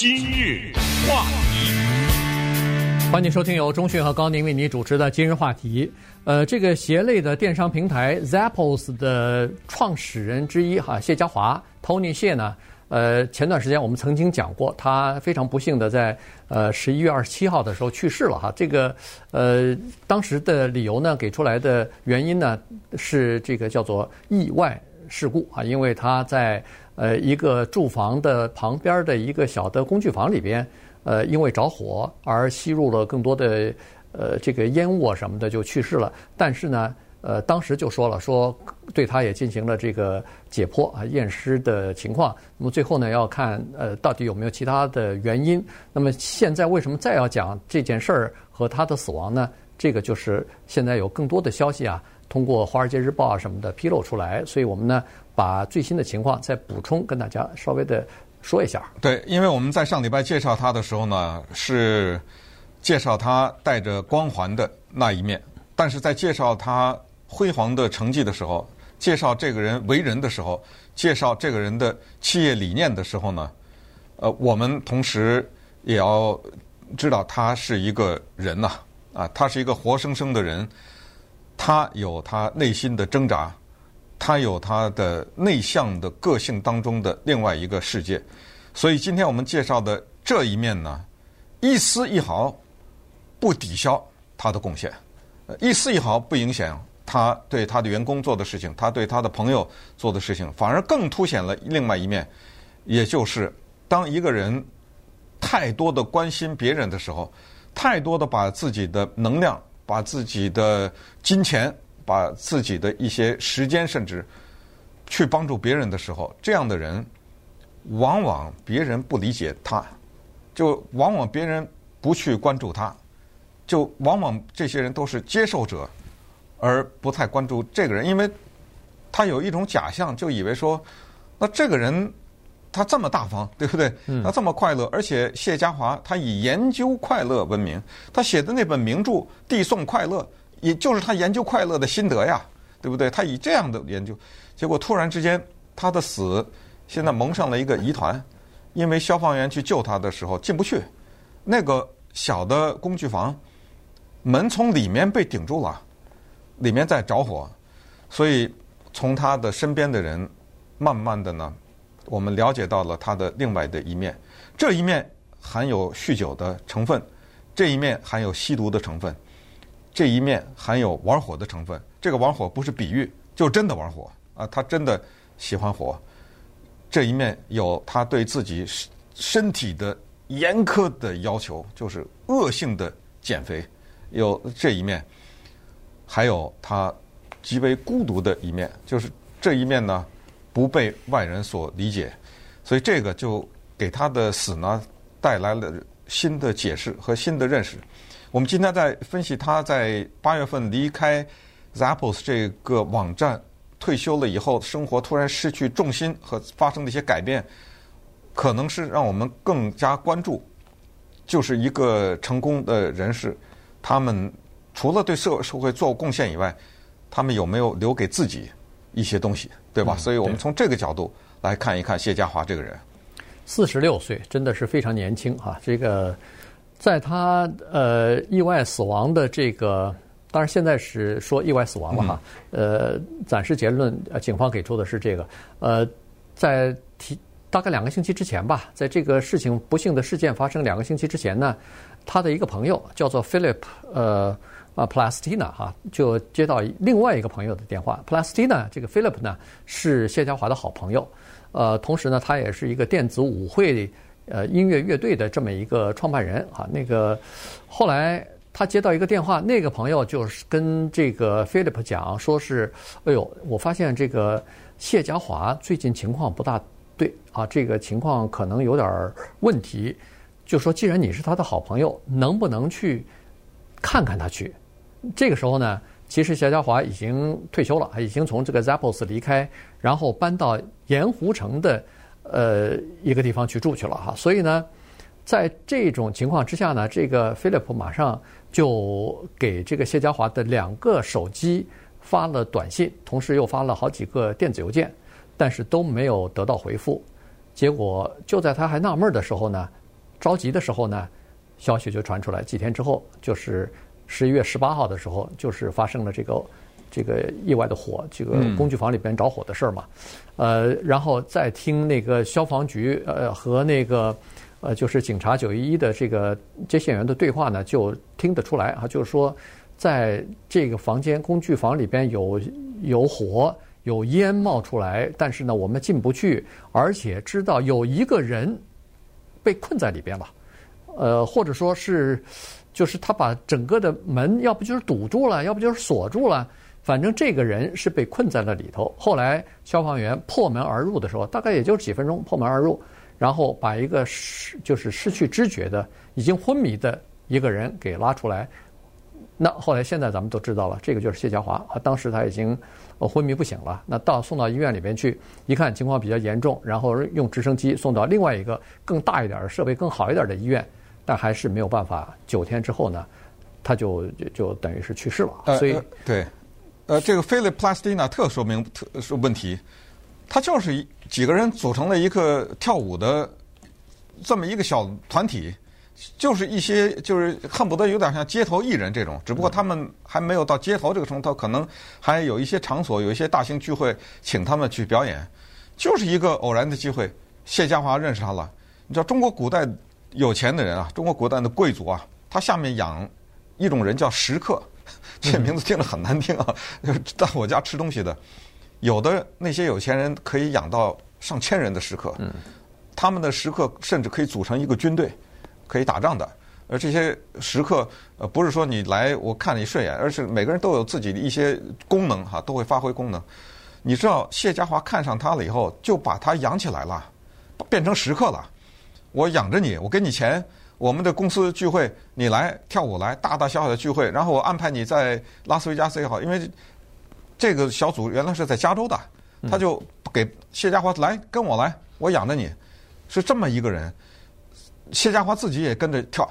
今日话题，欢迎收听由中讯和高宁为你主持的今日话题。呃，这个鞋类的电商平台 Zappos 的创始人之一哈谢家华 Tony 谢呢，呃，前段时间我们曾经讲过，他非常不幸的在呃十一月二十七号的时候去世了哈。这个呃当时的理由呢，给出来的原因呢是这个叫做意外事故啊，因为他在呃一个住房的旁边的一个小的工具房里边，呃因为着火而吸入了更多的。呃，这个烟雾啊什么的就去世了。但是呢，呃，当时就说了，说对他也进行了这个解剖啊、验尸的情况。那么最后呢，要看呃到底有没有其他的原因。那么现在为什么再要讲这件事儿和他的死亡呢？这个就是现在有更多的消息啊，通过《华尔街日报》啊什么的披露出来。所以我们呢，把最新的情况再补充跟大家稍微的说一下。对，因为我们在上礼拜介绍他的时候呢，是。介绍他带着光环的那一面，但是在介绍他辉煌的成绩的时候，介绍这个人为人的时候，介绍这个人的企业理念的时候呢，呃，我们同时也要知道他是一个人呐，啊，他是一个活生生的人，他有他内心的挣扎，他有他的内向的个性当中的另外一个世界，所以今天我们介绍的这一面呢，一丝一毫。不抵消他的贡献，一丝一毫不影响他对他的员工做的事情，他对他的朋友做的事情，反而更凸显了另外一面，也就是当一个人太多的关心别人的时候，太多的把自己的能量、把自己的金钱、把自己的一些时间，甚至去帮助别人的时候，这样的人往往别人不理解他，就往往别人不去关注他。就往往这些人都是接受者，而不太关注这个人，因为他有一种假象，就以为说，那这个人他这么大方，对不对？他这么快乐，而且谢家华他以研究快乐闻名，他写的那本名著《递送快乐》，也就是他研究快乐的心得呀，对不对？他以这样的研究，结果突然之间他的死，现在蒙上了一个疑团，因为消防员去救他的时候进不去，那个小的工具房。门从里面被顶住了，里面在着火，所以从他的身边的人，慢慢的呢，我们了解到了他的另外的一面。这一面含有酗酒的成分，这一面含有吸毒的成分，这一面含有玩火的成分。这个玩火不是比喻，就真的玩火啊！他真的喜欢火。这一面有他对自己身体的严苛的要求，就是恶性的减肥。有这一面，还有他极为孤独的一面，就是这一面呢，不被外人所理解，所以这个就给他的死呢带来了新的解释和新的认识。我们今天在分析他在八月份离开 Zappos 这个网站退休了以后，生活突然失去重心和发生的一些改变，可能是让我们更加关注，就是一个成功的人士。他们除了对社社会做贡献以外，他们有没有留给自己一些东西，对吧？嗯、所以我们从这个角度来看一看谢家华这个人。四十六岁，真的是非常年轻啊！这个在他呃意外死亡的这个，当然现在是说意外死亡了哈。嗯、呃，暂时结论，呃，警方给出的是这个。呃，在提大概两个星期之前吧，在这个事情不幸的事件发生两个星期之前呢。他的一个朋友叫做 Philip，呃啊 Plastina 哈，就接到另外一个朋友的电话。Plastina 这个 Philip 呢是谢家华的好朋友，呃，同时呢他也是一个电子舞会呃音乐乐队的这么一个创办人啊。那个后来他接到一个电话，那个朋友就是跟这个 Philip 讲，说是，哎呦，我发现这个谢家华最近情况不大对啊，这个情况可能有点问题。就说，既然你是他的好朋友，能不能去看看他去？这个时候呢，其实谢家华已经退休了，已经从这个 Zappos 离开，然后搬到盐湖城的呃一个地方去住去了哈。所以呢，在这种情况之下呢，这个 Philip 马上就给这个谢家华的两个手机发了短信，同时又发了好几个电子邮件，但是都没有得到回复。结果就在他还纳闷的时候呢。着急的时候呢，消息就传出来，几天之后就是十一月十八号的时候，就是发生了这个这个意外的火，这个工具房里边着火的事儿嘛。呃，然后再听那个消防局呃和那个呃就是警察九一一的这个接线员的对话呢，就听得出来啊，就是说在这个房间工具房里边有有火。有烟冒出来，但是呢，我们进不去，而且知道有一个人被困在里边了，呃，或者说是，就是他把整个的门，要不就是堵住了，要不就是锁住了，反正这个人是被困在了里头。后来消防员破门而入的时候，大概也就几分钟，破门而入，然后把一个失就是失去知觉的、已经昏迷的一个人给拉出来。那后来现在咱们都知道了，这个就是谢家华啊，当时他已经。哦，昏迷不醒了。那到送到医院里边去，一看情况比较严重，然后用直升机送到另外一个更大一点、设备更好一点的医院，但还是没有办法。九天之后呢，他就就，就等于是去世了。所以，呃呃、对，呃，这个菲利普·普拉斯蒂纳特说明特殊问题，他就是几个人组成了一个跳舞的这么一个小团体。就是一些，就是恨不得有点像街头艺人这种，只不过他们还没有到街头这个程度，可能还有一些场所，有一些大型聚会，请他们去表演。就是一个偶然的机会，谢家华认识他了。你知道中国古代有钱的人啊，中国古代的贵族啊，他下面养一种人叫食客，这名字听着很难听啊，就是到我家吃东西的。有的那些有钱人可以养到上千人的食客，他们的食客甚至可以组成一个军队。可以打仗的，而这些食客，呃，不是说你来我看你顺眼，而是每个人都有自己的一些功能哈，都会发挥功能。你知道谢家华看上他了以后，就把他养起来了，变成食客了。我养着你，我给你钱，我们的公司聚会你来跳舞来，大大小小的聚会，然后我安排你在拉斯维加斯也好，因为这个小组原来是在加州的，他就给谢家华来跟我来，我养着你，是这么一个人。谢家华自己也跟着跳，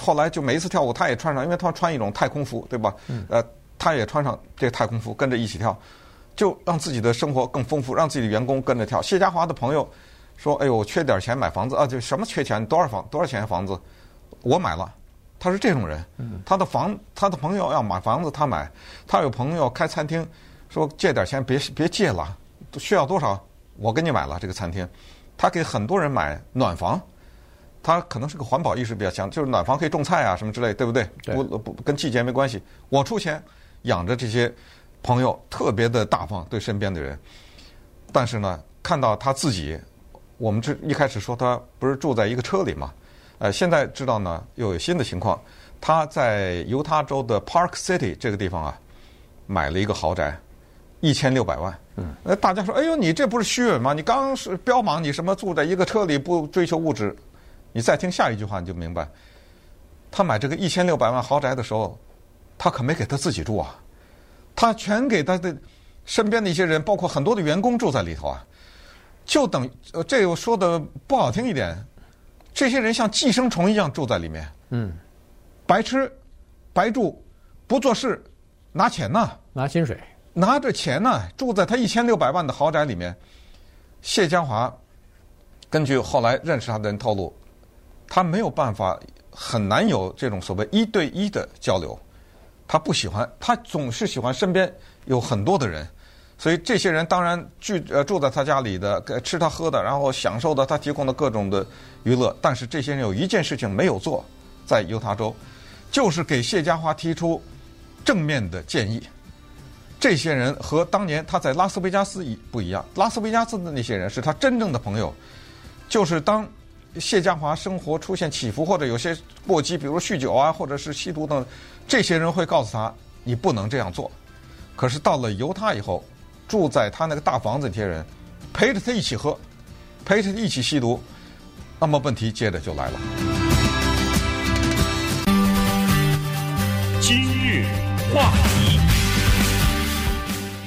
后来就每一次跳舞，他也穿上，因为他穿一种太空服，对吧？呃，他也穿上这个太空服，跟着一起跳，就让自己的生活更丰富，让自己的员工跟着跳。谢家华的朋友说：“哎呦，我缺点钱买房子啊，就什么缺钱？多少房？多少钱房子？我买了。”他是这种人，他的房，他的朋友要买房子，他买。他有朋友开餐厅，说借点钱，别别借了，需要多少？我给你买了这个餐厅。他给很多人买暖房。他可能是个环保意识比较强，就是暖房可以种菜啊什么之类，对不对？对。不不跟季节没关系，我出钱养着这些朋友，特别的大方对身边的人。但是呢，看到他自己，我们这一开始说他不是住在一个车里嘛？呃，现在知道呢又有新的情况，他在犹他州的 Park City 这个地方啊，买了一个豪宅，一千六百万。嗯。呃，大家说，哎呦，你这不是虚伪吗？你刚是标榜你什么住在一个车里不追求物质？你再听下一句话，你就明白，他买这个一千六百万豪宅的时候，他可没给他自己住啊，他全给他的身边的一些人，包括很多的员工住在里头啊，就等呃，这我说的不好听一点，这些人像寄生虫一样住在里面，嗯，白吃，白住，不做事，拿钱呢，拿薪水，拿着钱呢，住在他一千六百万的豪宅里面。谢江华根据后来认识他的人透露。他没有办法，很难有这种所谓一对一的交流。他不喜欢，他总是喜欢身边有很多的人，所以这些人当然住呃住在他家里的，吃他喝的，然后享受的他提供的各种的娱乐。但是这些人有一件事情没有做，在犹他州，就是给谢家华提出正面的建议。这些人和当年他在拉斯维加斯一不一样，拉斯维加斯的那些人是他真正的朋友，就是当。谢家华生活出现起伏，或者有些过激，比如酗酒啊，或者是吸毒等，这些人会告诉他，你不能这样做。可是到了犹他以后，住在他那个大房子，这些人陪着他一起喝，陪着他一起吸毒，那么问题接着就来了。今日话题。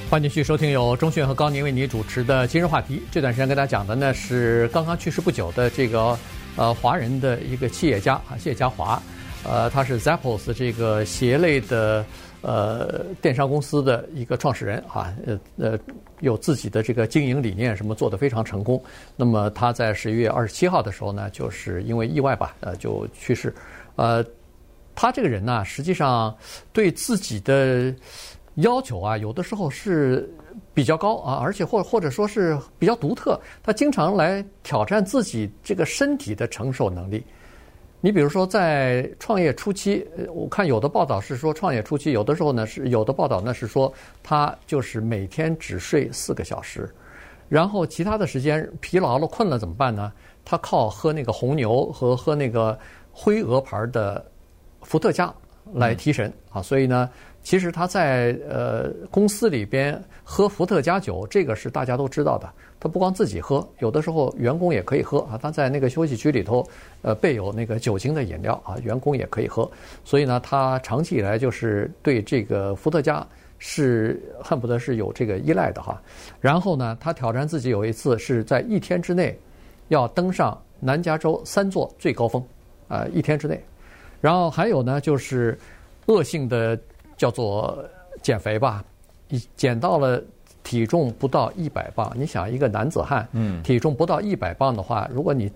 欢迎继续收听由钟迅和高宁为你主持的今日话题。这段时间跟大家讲的呢是刚刚去世不久的这个呃华人的一个企业家啊谢家华，呃他是 Zappos 这个鞋类的呃电商公司的一个创始人啊，呃呃有自己的这个经营理念，什么做得非常成功。那么他在十一月二十七号的时候呢，就是因为意外吧，呃就去世。呃，他这个人呢，实际上对自己的要求啊，有的时候是比较高啊，而且或或者说是比较独特。他经常来挑战自己这个身体的承受能力。你比如说，在创业初期，我看有的报道是说，创业初期有的时候呢是有的报道呢是说，他就是每天只睡四个小时，然后其他的时间疲劳了、困了怎么办呢？他靠喝那个红牛和喝那个灰鹅牌的伏特加来提神啊，所以呢。其实他在呃公司里边喝伏特加酒，这个是大家都知道的。他不光自己喝，有的时候员工也可以喝啊。他在那个休息区里头，呃备有那个酒精的饮料啊，员工也可以喝。所以呢，他长期以来就是对这个伏特加是恨不得是有这个依赖的哈。然后呢，他挑战自己有一次是在一天之内要登上南加州三座最高峰啊，一天之内。然后还有呢，就是恶性的。叫做减肥吧，你减到了体重不到一百磅。你想一个男子汉，嗯，体重不到一百磅的话，如果你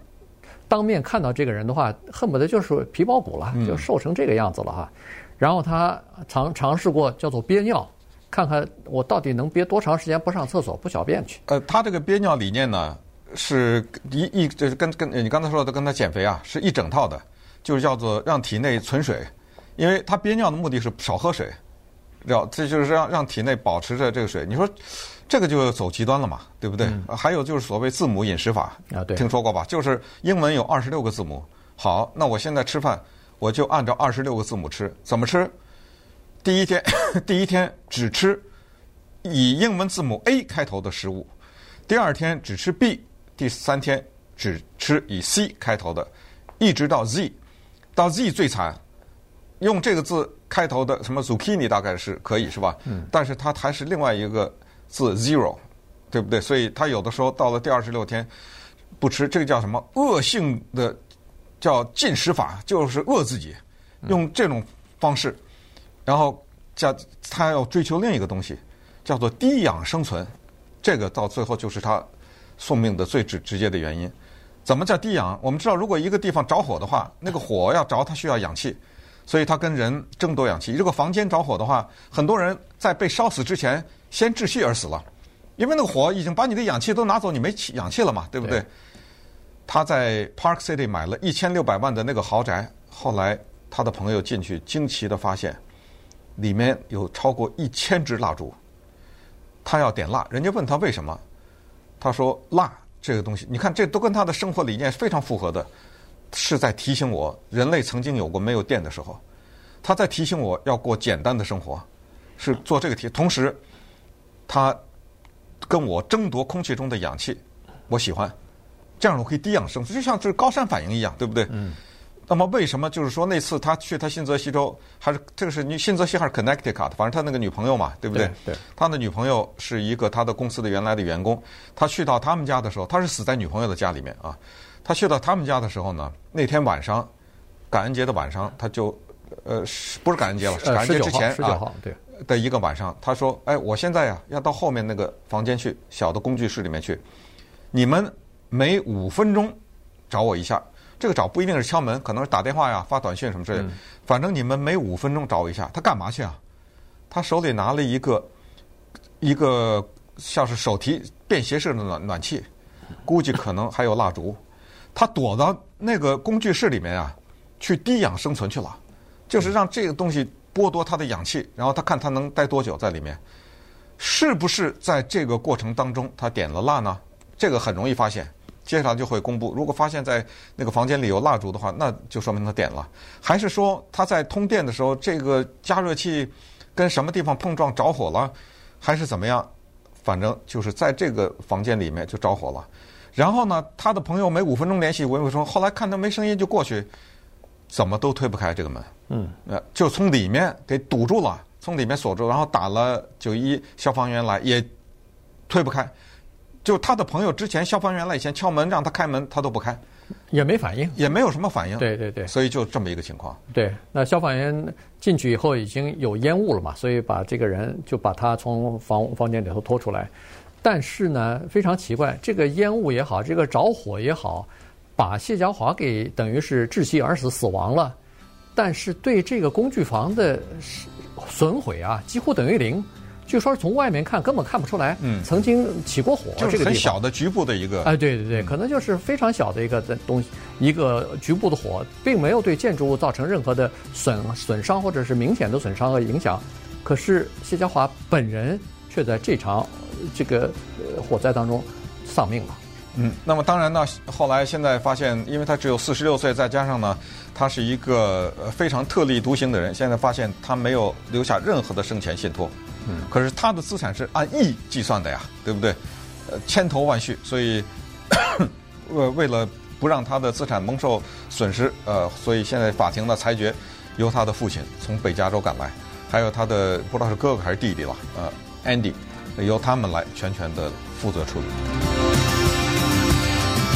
当面看到这个人的话，恨不得就是皮包骨了，就瘦成这个样子了哈。然后他尝尝试过叫做憋尿，看看我到底能憋多长时间不上厕所不小便去。呃，他这个憋尿理念呢，是一一就是跟跟你刚才说的跟他减肥啊是一整套的，就是叫做让体内存水。因为他憋尿的目的是少喝水，要这就是让让体内保持着这个水。你说这个就走极端了嘛，对不对？嗯、还有就是所谓字母饮食法啊，对，听说过吧？就是英文有二十六个字母。好，那我现在吃饭我就按照二十六个字母吃。怎么吃？第一天 第一天只吃以英文字母 A 开头的食物，第二天只吃 B，第三天只吃以 C 开头的，一直到 Z，到 Z 最惨。用这个字开头的什么 zucchini 大概是可以是吧？嗯。但是它还是另外一个字 zero，对不对？所以他有的时候到了第二十六天不吃，这个叫什么恶性的叫禁食法，就是饿自己，用这种方式，然后叫他要追求另一个东西，叫做低氧生存。这个到最后就是他送命的最直直接的原因。怎么叫低氧？我们知道，如果一个地方着火的话，那个火要着，它需要氧气。所以他跟人争夺氧气。如果房间着火的话，很多人在被烧死之前先窒息而死了，因为那个火已经把你的氧气都拿走，你没气氧气了嘛，对不对？对。他在 Park City 买了一千六百万的那个豪宅，后来他的朋友进去惊奇的发现，里面有超过一千支蜡烛。他要点蜡，人家问他为什么，他说蜡这个东西，你看这都跟他的生活理念非常符合的。是在提醒我，人类曾经有过没有电的时候，他在提醒我要过简单的生活，是做这个题。同时，他跟我争夺空气中的氧气，我喜欢，这样我可以低氧生存，就像这是高山反应一样，对不对？嗯。那么为什么就是说那次他去他新泽西州，还是这个是你新泽西还是 Connecticut？反正他那个女朋友嘛，对不对？对。对他的女朋友是一个他的公司的原来的员工，他去到他们家的时候，他是死在女朋友的家里面啊。他去到他们家的时候呢，那天晚上，感恩节的晚上，他就，呃，不是感恩节了，是感恩节之前啊，对的一个晚上，他说：“哎，我现在呀要到后面那个房间去，小的工具室里面去，你们每五分钟找我一下。这个找不一定是敲门，可能是打电话呀、发短信什么之类的。反正你们每五分钟找我一下。他干嘛去啊？他手里拿了一个一个像是手提便携式的暖暖气，估计可能还有蜡烛。”他躲到那个工具室里面啊，去低氧生存去了，就是让这个东西剥夺他的氧气，然后他看他能待多久在里面，是不是在这个过程当中他点了蜡呢？这个很容易发现，接下来就会公布。如果发现在那个房间里有蜡烛的话，那就说明他点了，还是说他在通电的时候这个加热器跟什么地方碰撞着火了，还是怎么样？反正就是在这个房间里面就着火了。然后呢，他的朋友每五分钟联系我，我说后来看他没声音就过去，怎么都推不开这个门，嗯，呃，就从里面给堵住了，从里面锁住，然后打了九一一消防员来也推不开，就他的朋友之前消防员来以前敲门让他开门他都不开，也没反应，也没有什么反应。对对对，所以就这么一个情况。对，那消防员进去以后已经有烟雾了嘛，所以把这个人就把他从房房间里头拖出来。但是呢，非常奇怪，这个烟雾也好，这个着火也好，把谢家华给等于是窒息而死，死亡了。但是对这个工具房的损毁啊，几乎等于零。据说从外面看根本看不出来，嗯，曾经起过火，就是很小的局部的一个，哎，对对对，可能就是非常小的一个的东西，一个局部的火，并没有对建筑物造成任何的损损伤或者是明显的损伤和影响。可是谢家华本人却在这场这个火灾当中丧命了。嗯，那么当然呢，后来现在发现，因为他只有四十六岁，再加上呢，他是一个非常特立独行的人，现在发现他没有留下任何的生前信托。可是他的资产是按亿计算的呀，对不对？呃，千头万绪，所以 为为了不让他的资产蒙受损失，呃，所以现在法庭的裁决由他的父亲从北加州赶来，还有他的不知道是哥哥还是弟弟了，呃，Andy，由他们来全权的负责处理。